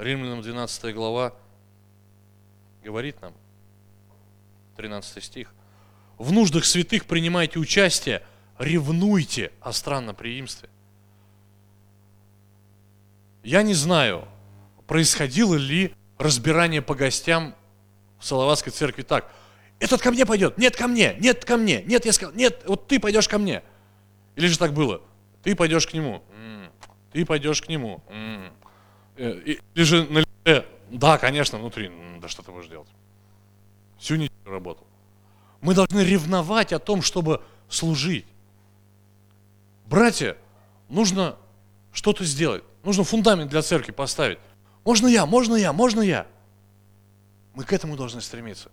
Римлянам 12 глава говорит нам, 13 стих, «В нуждах святых принимайте участие, ревнуйте о странном преимстве». Я не знаю, происходило ли разбирание по гостям в Салаватской церкви так. Этот ко мне пойдет, нет ко мне, нет ко мне, нет, я сказал, нет, вот ты пойдешь ко мне. Или же так было, ты пойдешь к нему, ты пойдешь к нему. Э, или же на лице, да, конечно, внутри, да что ты будешь делать? Всю неделю работал. Мы должны ревновать о том, чтобы служить. Братья, нужно что-то сделать. Нужно фундамент для церкви поставить. Можно я, можно я, можно я. Мы к этому должны стремиться.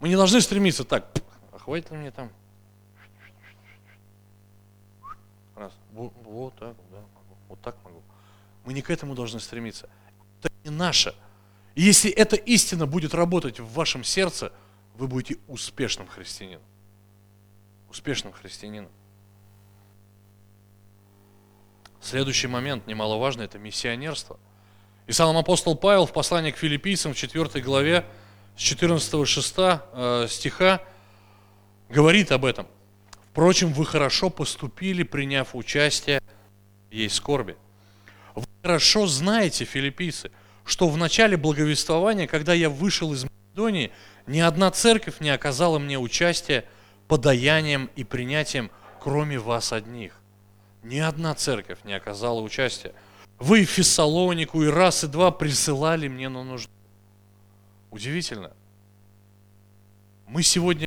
Мы не должны стремиться так, а хватит ли мне там? Раз, вот, вот так, да, вот так могу. Мы не к этому должны стремиться. Это не наше. И если эта истина будет работать в вашем сердце, вы будете успешным христианином. Успешным христианином. Следующий момент, немаловажный, это миссионерство. И сам апостол Павел в послании к филиппийцам в 4 главе с 14 6 э, стиха говорит об этом. Впрочем, вы хорошо поступили, приняв участие в ей скорби. Хорошо знаете, филиппийцы, что в начале благовествования, когда я вышел из Македонии, ни одна церковь не оказала мне участия подаянием и принятием, кроме вас одних. Ни одна церковь не оказала участия. Вы Фессалонику и раз, и два присылали мне на нужду. Удивительно. Мы сегодня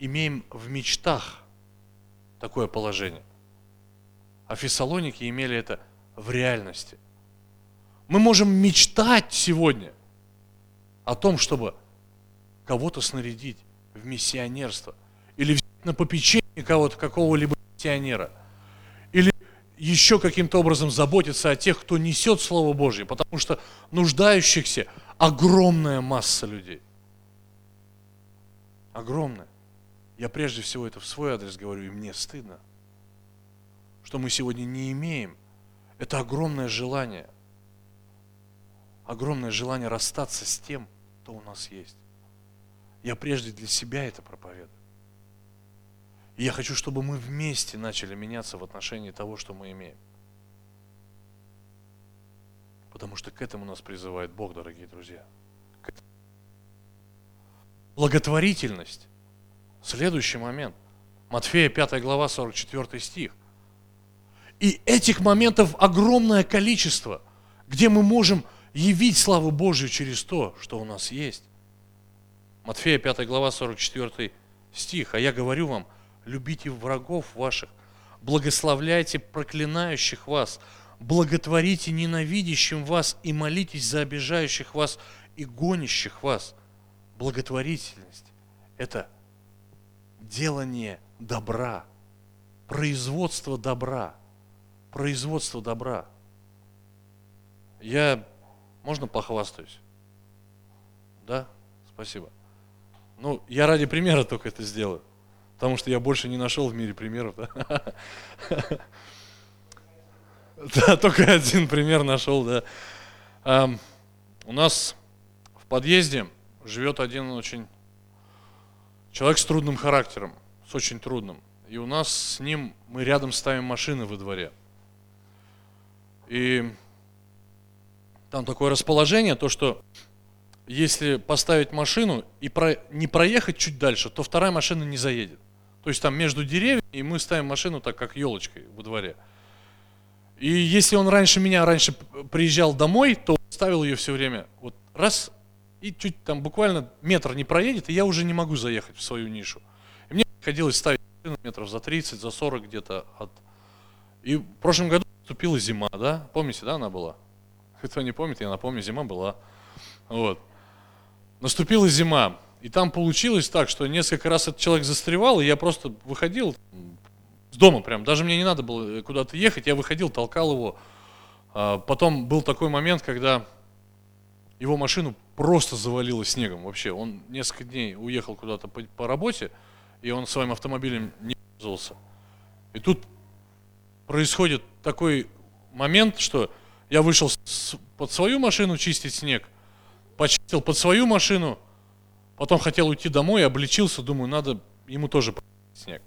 имеем в мечтах такое положение. А Фессалоники имели это в реальности. Мы можем мечтать сегодня о том, чтобы кого-то снарядить в миссионерство или взять на попечение кого-то, какого-либо миссионера. Или еще каким-то образом заботиться о тех, кто несет Слово Божье, потому что нуждающихся огромная масса людей. Огромная. Я прежде всего это в свой адрес говорю, и мне стыдно, что мы сегодня не имеем. Это огромное желание. Огромное желание расстаться с тем, кто у нас есть. Я прежде для себя это проповедую. И я хочу, чтобы мы вместе начали меняться в отношении того, что мы имеем. Потому что к этому нас призывает Бог, дорогие друзья. Благотворительность. Следующий момент. Матфея 5 глава 44 стих. И этих моментов огромное количество, где мы можем явить славу Божью через то, что у нас есть. Матфея 5 глава 44 стих. А я говорю вам, любите врагов ваших, благословляйте проклинающих вас, благотворите ненавидящим вас и молитесь за обижающих вас и гонящих вас. Благотворительность – это делание добра, производство добра, производство добра. Я, можно похвастаюсь? Да? Спасибо. Ну, я ради примера только это сделаю. Потому что я больше не нашел в мире примеров. Да, *laughs* да только один пример нашел, да. У нас в подъезде живет один очень человек с трудным характером, с очень трудным. И у нас с ним, мы рядом ставим машины во дворе. И там такое расположение, то что если поставить машину и про, не проехать чуть дальше, то вторая машина не заедет. То есть там между деревьями, и мы ставим машину так, как елочкой во дворе. И если он раньше меня, раньше приезжал домой, то ставил ее все время вот раз, и чуть там буквально метр не проедет, и я уже не могу заехать в свою нишу. И мне приходилось ставить метров за 30, за 40 где-то от... И в прошлом году наступила зима, да? Помните, да, она была? Кто не помнит, я напомню, зима была. Вот. Наступила зима. И там получилось так, что несколько раз этот человек застревал, и я просто выходил с дома прям. Даже мне не надо было куда-то ехать, я выходил, толкал его. А потом был такой момент, когда его машину просто завалило снегом вообще. Он несколько дней уехал куда-то по, по работе, и он своим автомобилем не пользовался. И тут происходит такой момент, что я вышел с, под свою машину чистить снег, почистил под свою машину, Потом хотел уйти домой, обличился, думаю, надо ему тоже снег.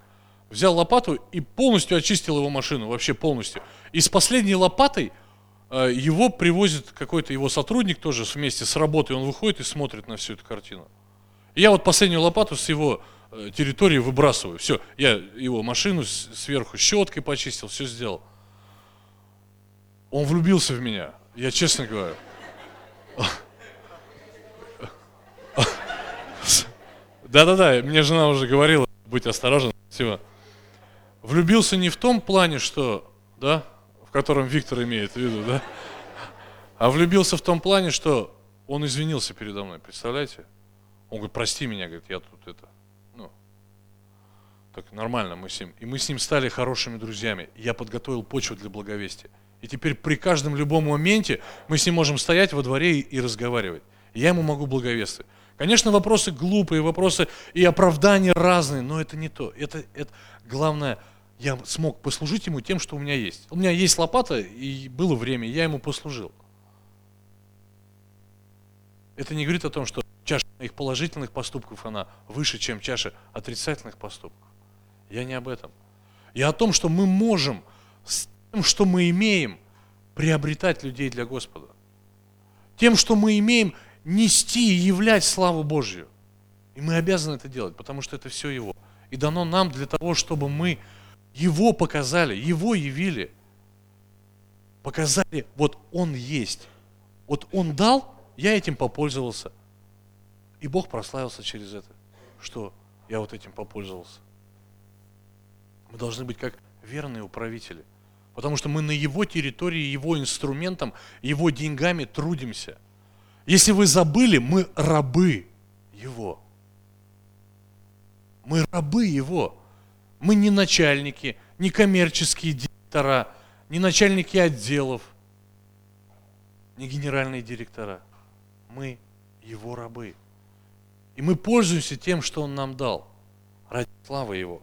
Взял лопату и полностью очистил его машину, вообще полностью. И с последней лопатой э, его привозит какой-то его сотрудник тоже вместе с работы, он выходит и смотрит на всю эту картину. И я вот последнюю лопату с его территории выбрасываю. Все, я его машину сверху щеткой почистил, все сделал. Он влюбился в меня, я честно говорю. Да-да-да, мне жена уже говорила, будь осторожен, спасибо. Влюбился не в том плане, что, да, в котором Виктор имеет в виду, да, а влюбился в том плане, что он извинился передо мной, представляете? Он говорит, прости меня, говорит, я тут это, так нормально мы с ним. И мы с ним стали хорошими друзьями. Я подготовил почву для благовестия. И теперь при каждом любом моменте мы с ним можем стоять во дворе и, разговаривать. Я ему могу благовествовать. Конечно, вопросы глупые, вопросы и оправдания разные, но это не то. Это, это главное, я смог послужить ему тем, что у меня есть. У меня есть лопата, и было время, я ему послужил. Это не говорит о том, что чаша моих положительных поступков, она выше, чем чаша отрицательных поступков. Я не об этом. Я о том, что мы можем с тем, что мы имеем, приобретать людей для Господа. Тем, что мы имеем, нести и являть славу Божью. И мы обязаны это делать, потому что это все Его. И дано нам для того, чтобы мы Его показали, Его явили. Показали, вот Он есть. Вот Он дал, я этим попользовался. И Бог прославился через это, что я вот этим попользовался. Мы должны быть как верные управители. Потому что мы на его территории, его инструментом, его деньгами трудимся – если вы забыли, мы рабы Его. Мы рабы Его. Мы не начальники, не коммерческие директора, не начальники отделов, не генеральные директора. Мы Его рабы. И мы пользуемся тем, что Он нам дал, ради славы Его.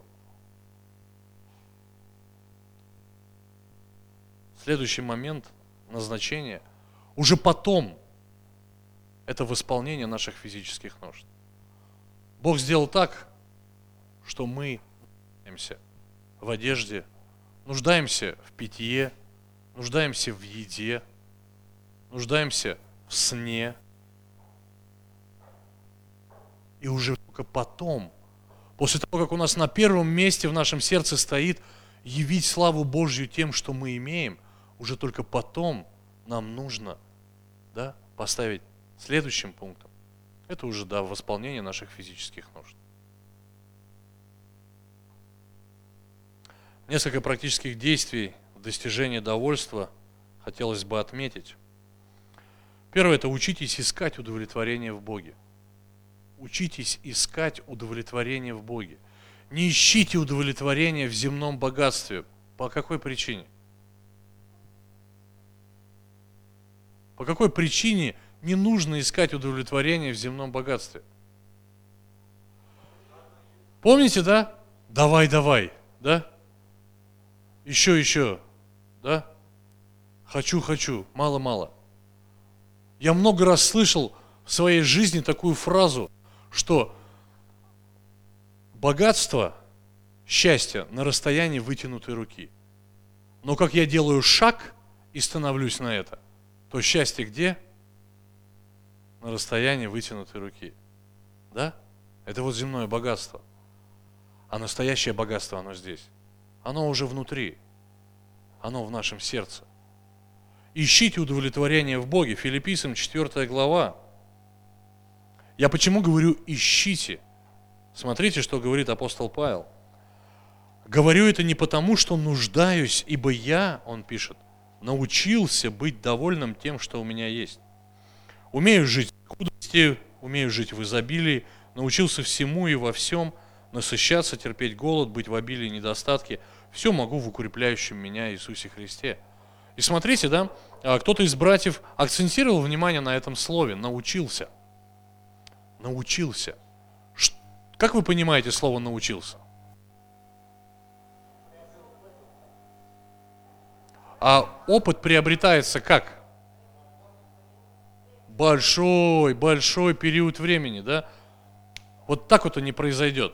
Следующий момент назначения. Уже потом, это восполнение наших физических нужд. Бог сделал так, что мы нуждаемся в одежде, нуждаемся в питье, нуждаемся в еде, нуждаемся в сне. И уже только потом, после того, как у нас на первом месте в нашем сердце стоит явить славу Божью тем, что мы имеем, уже только потом нам нужно да, поставить следующим пунктом. Это уже да, восполнение наших физических нужд. Несколько практических действий в достижении довольства хотелось бы отметить. Первое – это учитесь искать удовлетворение в Боге. Учитесь искать удовлетворение в Боге. Не ищите удовлетворения в земном богатстве. По какой причине? По какой причине не нужно искать удовлетворение в земном богатстве? Помните, да? Давай, давай, да? Еще, еще, да? Хочу, хочу, мало-мало. Я много раз слышал в своей жизни такую фразу, что богатство, счастье на расстоянии вытянутой руки. Но как я делаю шаг и становлюсь на это, то счастье где? На расстоянии вытянутой руки. Да? Это вот земное богатство. А настоящее богатство, оно здесь. Оно уже внутри. Оно в нашем сердце. Ищите удовлетворение в Боге. Филиппийцам 4 глава. Я почему говорю ищите? Смотрите, что говорит апостол Павел. Говорю это не потому, что нуждаюсь, ибо я, он пишет, научился быть довольным тем, что у меня есть. Умею жить в худости, умею жить в изобилии, научился всему и во всем, насыщаться, терпеть голод, быть в обилии и недостатке. Все могу в укрепляющем меня Иисусе Христе. И смотрите, да, а, кто-то из братьев акцентировал внимание на этом слове, научился. Научился. Как вы понимаете слово научился? А опыт приобретается как? Большой, большой период времени, да? Вот так вот и не произойдет.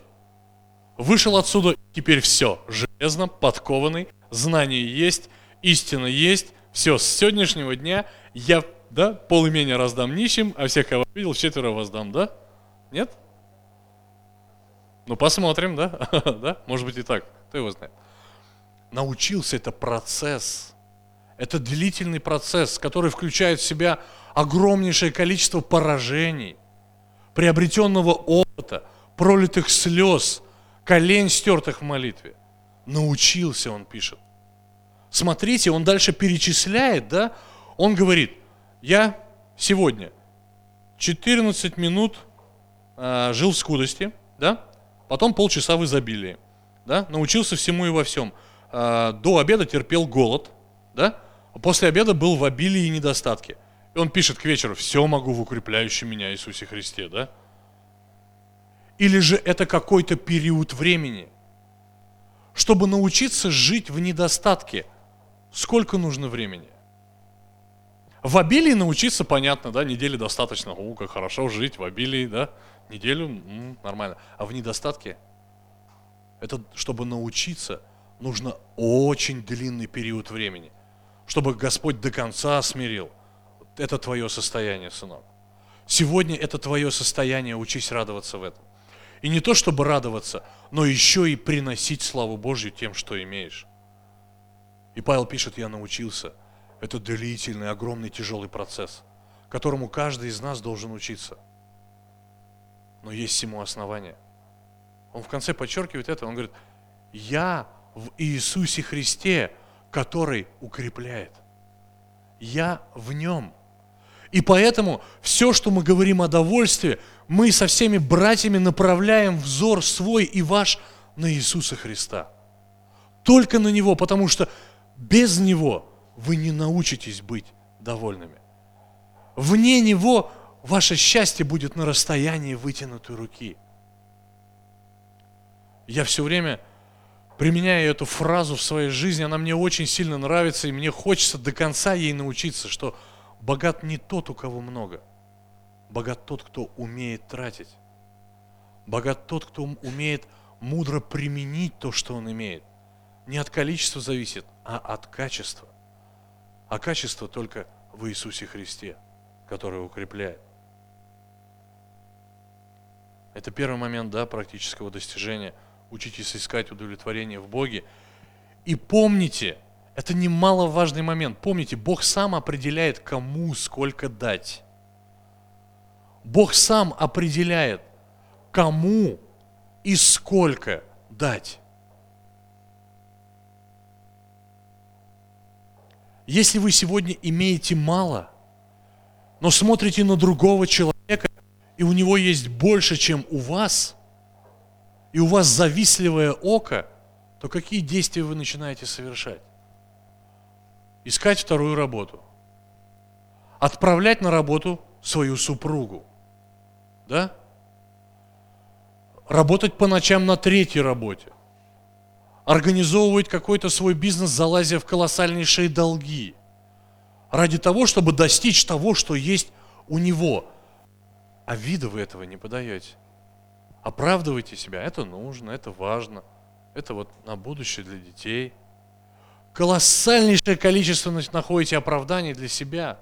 Вышел отсюда, теперь все, железно, подкованный, знание есть, истина есть, все, с сегодняшнего дня я, да, полумения раздам нищим, а всех, кого видел, четверо воздам, да? Нет? Ну, посмотрим, да? *laughs* да? Может быть и так, кто его знает. Научился это процесс – это длительный процесс, который включает в себя огромнейшее количество поражений, приобретенного опыта, пролитых слез, колен стертых в молитве. Научился, он пишет. Смотрите, он дальше перечисляет, да? Он говорит, я сегодня 14 минут э, жил в скудости, да? Потом полчаса в изобилии, да? Научился всему и во всем. Э, до обеда терпел голод, да? После обеда был в обилии и недостатке. И он пишет к вечеру, все могу в укрепляющем меня Иисусе Христе, да? Или же это какой-то период времени? Чтобы научиться жить в недостатке, сколько нужно времени? В обилии научиться, понятно, да, недели достаточно. О, как хорошо жить в обилии, да, неделю, м-м, нормально. А в недостатке, это, чтобы научиться, нужно очень длинный период времени – чтобы Господь до конца смирил. Это твое состояние, сынок. Сегодня это твое состояние, учись радоваться в этом. И не то, чтобы радоваться, но еще и приносить славу Божью тем, что имеешь. И Павел пишет, я научился. Это длительный, огромный, тяжелый процесс, которому каждый из нас должен учиться. Но есть всему основание. Он в конце подчеркивает это, он говорит, я в Иисусе Христе который укрепляет. Я в нем. И поэтому все, что мы говорим о довольстве, мы со всеми братьями направляем взор свой и ваш на Иисуса Христа. Только на Него, потому что без Него вы не научитесь быть довольными. Вне Него ваше счастье будет на расстоянии вытянутой руки. Я все время применяю эту фразу в своей жизни, она мне очень сильно нравится, и мне хочется до конца ей научиться, что богат не тот, у кого много. Богат тот, кто умеет тратить. Богат тот, кто умеет мудро применить то, что он имеет. Не от количества зависит, а от качества. А качество только в Иисусе Христе, который укрепляет. Это первый момент да, практического достижения. Учитесь искать удовлетворение в Боге. И помните, это немаловажный момент. Помните, Бог сам определяет, кому сколько дать. Бог сам определяет, кому и сколько дать. Если вы сегодня имеете мало, но смотрите на другого человека, и у него есть больше, чем у вас, и у вас завистливое око, то какие действия вы начинаете совершать? Искать вторую работу. Отправлять на работу свою супругу. Да? Работать по ночам на третьей работе. Организовывать какой-то свой бизнес, залазя в колоссальнейшие долги. Ради того, чтобы достичь того, что есть у него. А вида вы этого не подаете. Оправдывайте себя. Это нужно, это важно. Это вот на будущее для детей. Колоссальнейшее количество находите оправданий для себя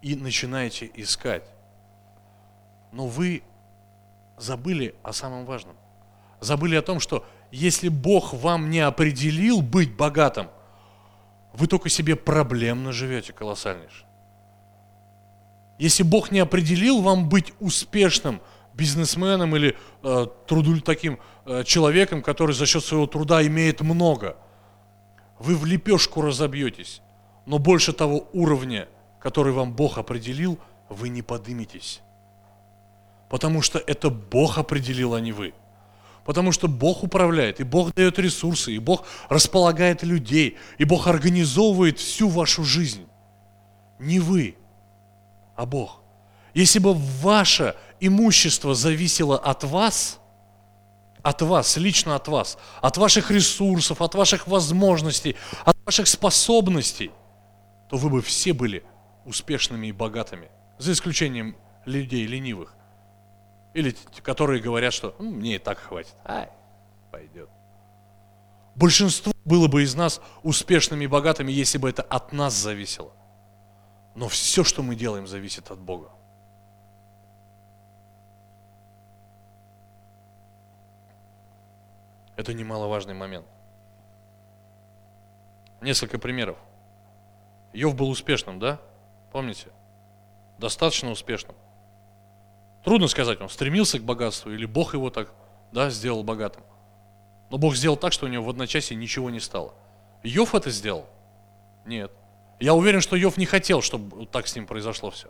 и начинаете искать. Но вы забыли о самом важном. Забыли о том, что если Бог вам не определил быть богатым, вы только себе проблемно живете колоссальнейше. Если Бог не определил вам быть успешным бизнесменом или э, труду таким э, человеком, который за счет своего труда имеет много, вы в лепешку разобьетесь, но больше того уровня, который вам Бог определил, вы не подыметесь. Потому что это Бог определил, а не вы. Потому что Бог управляет, и Бог дает ресурсы, и Бог располагает людей, и Бог организовывает всю вашу жизнь. Не вы, а Бог. Если бы ваше имущество зависело от вас, от вас, лично от вас, от ваших ресурсов, от ваших возможностей, от ваших способностей, то вы бы все были успешными и богатыми, за исключением людей ленивых, или которые говорят, что ну, мне и так хватит, ай, пойдет. Большинство было бы из нас успешными и богатыми, если бы это от нас зависело. Но все, что мы делаем, зависит от Бога. Это немаловажный момент. Несколько примеров. Йов был успешным, да? Помните? Достаточно успешным. Трудно сказать, он стремился к богатству или Бог его так да, сделал богатым. Но Бог сделал так, что у него в одночасье ничего не стало. Йов это сделал? Нет. Я уверен, что Йов не хотел, чтобы так с ним произошло все.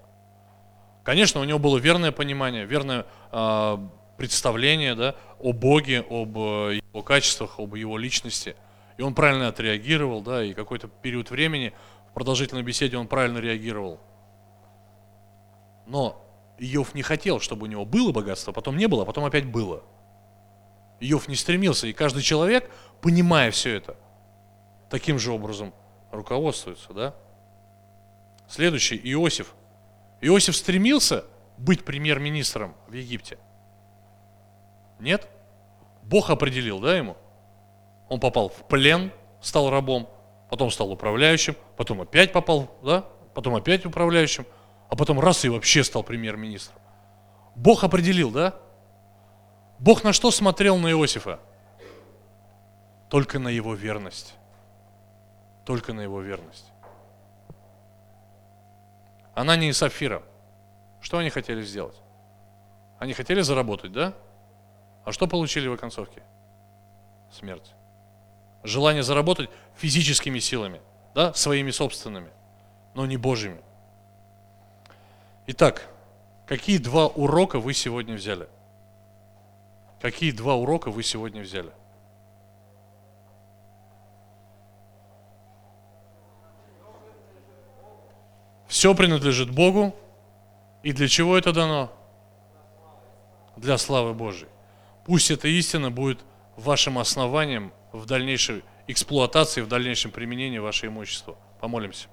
Конечно, у него было верное понимание, верное э, представление да, о Боге, об э, его качествах, об его личности. И он правильно отреагировал, да, и какой-то период времени в продолжительной беседе он правильно реагировал. Но Иов не хотел, чтобы у него было богатство, потом не было, а потом опять было. Иов не стремился, и каждый человек, понимая все это, таким же образом руководствуется, да? Следующий, Иосиф. Иосиф стремился быть премьер-министром в Египте. Нет? Бог определил, да, ему? Он попал в плен, стал рабом, потом стал управляющим, потом опять попал, да, потом опять управляющим, а потом раз и вообще стал премьер-министром. Бог определил, да? Бог на что смотрел на Иосифа? Только на его верность. Только на его верность. Анания и Сафира. Что они хотели сделать? Они хотели заработать, да? А что получили в оконцовке? Смерть. Желание заработать физическими силами, да, своими собственными, но не Божьими. Итак, какие два урока вы сегодня взяли? Какие два урока вы сегодня взяли? Все принадлежит Богу. И для чего это дано? Для славы Божьей. Пусть эта истина будет вашим основанием в дальнейшей эксплуатации, в дальнейшем применении вашего имущества. Помолимся.